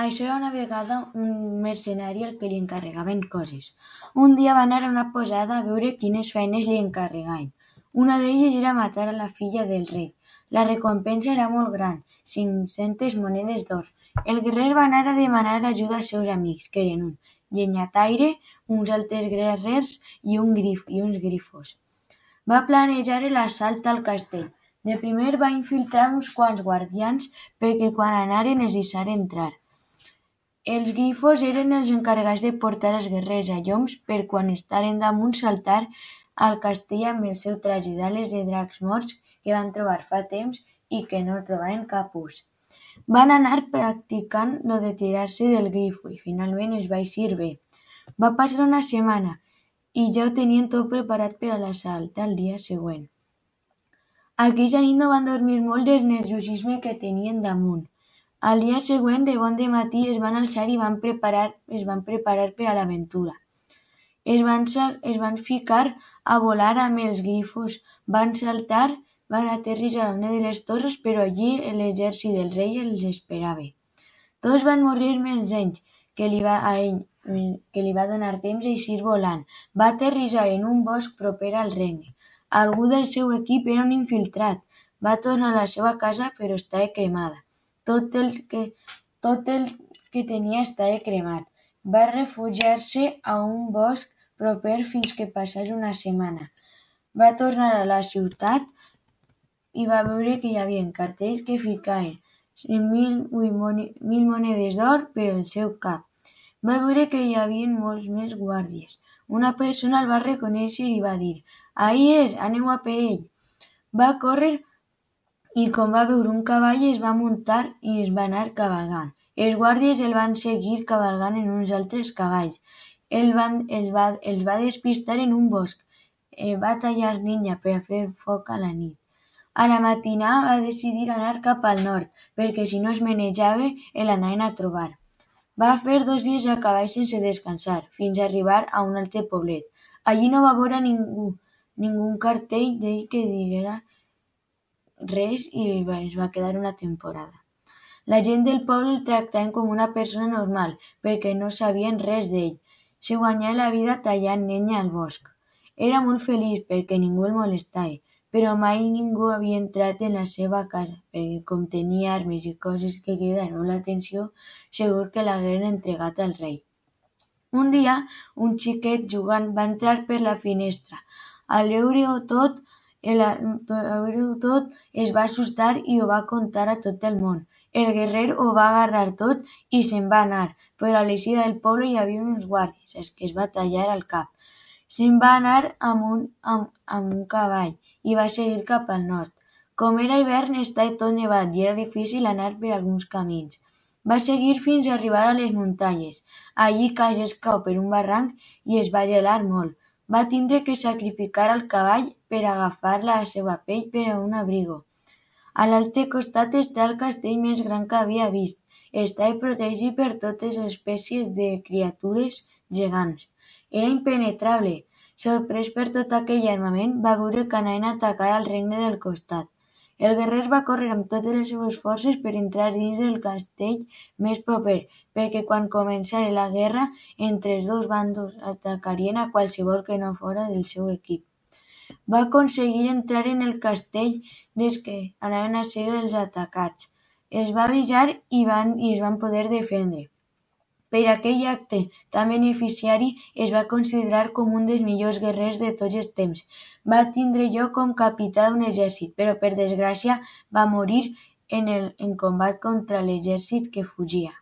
Això era una vegada un mercenari al que li encarregaven coses. Un dia va anar a una posada a veure quines feines li encarregaven. Una d'elles era matar a la filla del rei. La recompensa era molt gran, 500 monedes d'or. El guerrer va anar a demanar ajuda als seus amics, que eren un llenyataire, uns altres guerrers i, un grif, i uns grifos. Va planejar l'assalt al castell. De primer va infiltrar uns quants guardians perquè quan anaren els deixaren entrar. Els grifos eren els encarregats de portar els guerrers a lloms per quan estaren damunt saltar al castell amb el seu traje d'ales de dracs morts que van trobar fa temps i que no trobaven cap ús. Van anar practicant lo de tirar-se del grifo i finalment es va eixir bé. Va passar una setmana i ja ho tenien tot preparat per a l'assalt al dia següent. Aquella nit no van dormir molt del nerviosisme que tenien damunt. Al dia següent, de bon dematí, es van alçar i van preparar, es van preparar per a l'aventura. Es van, es van ficar a volar amb els grifos, van saltar, van aterrissar a una de les torres, però allí l'exèrcit del rei els esperava. Tots van morir menys ells, que li va, a ell, que li va donar temps d'eixir volant. Va aterrissar en un bosc proper al regne. Algú del seu equip era un infiltrat. Va tornar a la seva casa, però estava cremada. Tot el que, tenia estava cremat. Va refugiar-se a un bosc proper fins que passés una setmana. Va tornar a la ciutat i va veure que hi havia cartells que ficaven mil, monedes d'or per el seu cap. Va veure que hi havia molts més guàrdies. Una persona el va reconèixer i va dir «Ahí és, aneu a per ell». Va córrer i com va veure un cavall es va muntar i es va anar cavalgant. Els guàrdies el van seguir cavalgant en uns altres cavalls. El van, els, va, els va despistar en un bosc. Eh, va tallar llenya per fer foc a la nit. A la matinà va decidir anar cap al nord, perquè si no es menejava el anaven a trobar. Va fer dos dies a cavall sense descansar, fins a arribar a un altre poblet. Allí no va veure ningú, ningú cartell d'ell que diguera res i es va quedar una temporada. La gent del poble el tractaven com una persona normal, perquè no sabien res d'ell. Se guanyava la vida tallant llenya al bosc. Era molt feliç perquè ningú el molestava, però mai ningú havia entrat en la seva casa, perquè com tenia armes i coses que cridaven l'atenció, segur que l'hagueren entregat al rei. Un dia, un xiquet jugant va entrar per la finestra. Al veure-ho tot, el tot es va assustar i ho va contar a tot el món. El guerrer ho va agarrar tot i se'n va anar, però a l'eixida del poble hi havia uns guàrdies, els que es va tallar al cap. Se'n va anar amb un, amb, amb un cavall i va seguir cap al nord. Com era hivern estava tot nevat i era difícil anar per alguns camins. Va seguir fins a arribar a les muntanyes. Allí quasi es cau per un barranc i es va gelar molt. Va tindre que sacrificar el cavall per agafar la seva pell per a un abrigo. A l'altre costat està el castell més gran que havia vist. Estava protegit per totes espècies de criatures gegants. Era impenetrable. Sorprès per tot aquell armament, va veure que anaven a atacar al regne del costat. El guerrer va córrer amb totes les seues forces per entrar dins del castell més proper, perquè quan començara la guerra entre els dos bandos atacarien a qualsevol que no fora del seu equip. Va aconseguir entrar en el castell des que anaven a ser els atacats. Els va avisar i, van, i es van poder defendre. Per aquell acte tan beneficiari es va considerar com un dels millors guerrers de tots els temps. Va tindre lloc com capità d'un exèrcit, però per desgràcia va morir en, el, en combat contra l'exèrcit que fugia.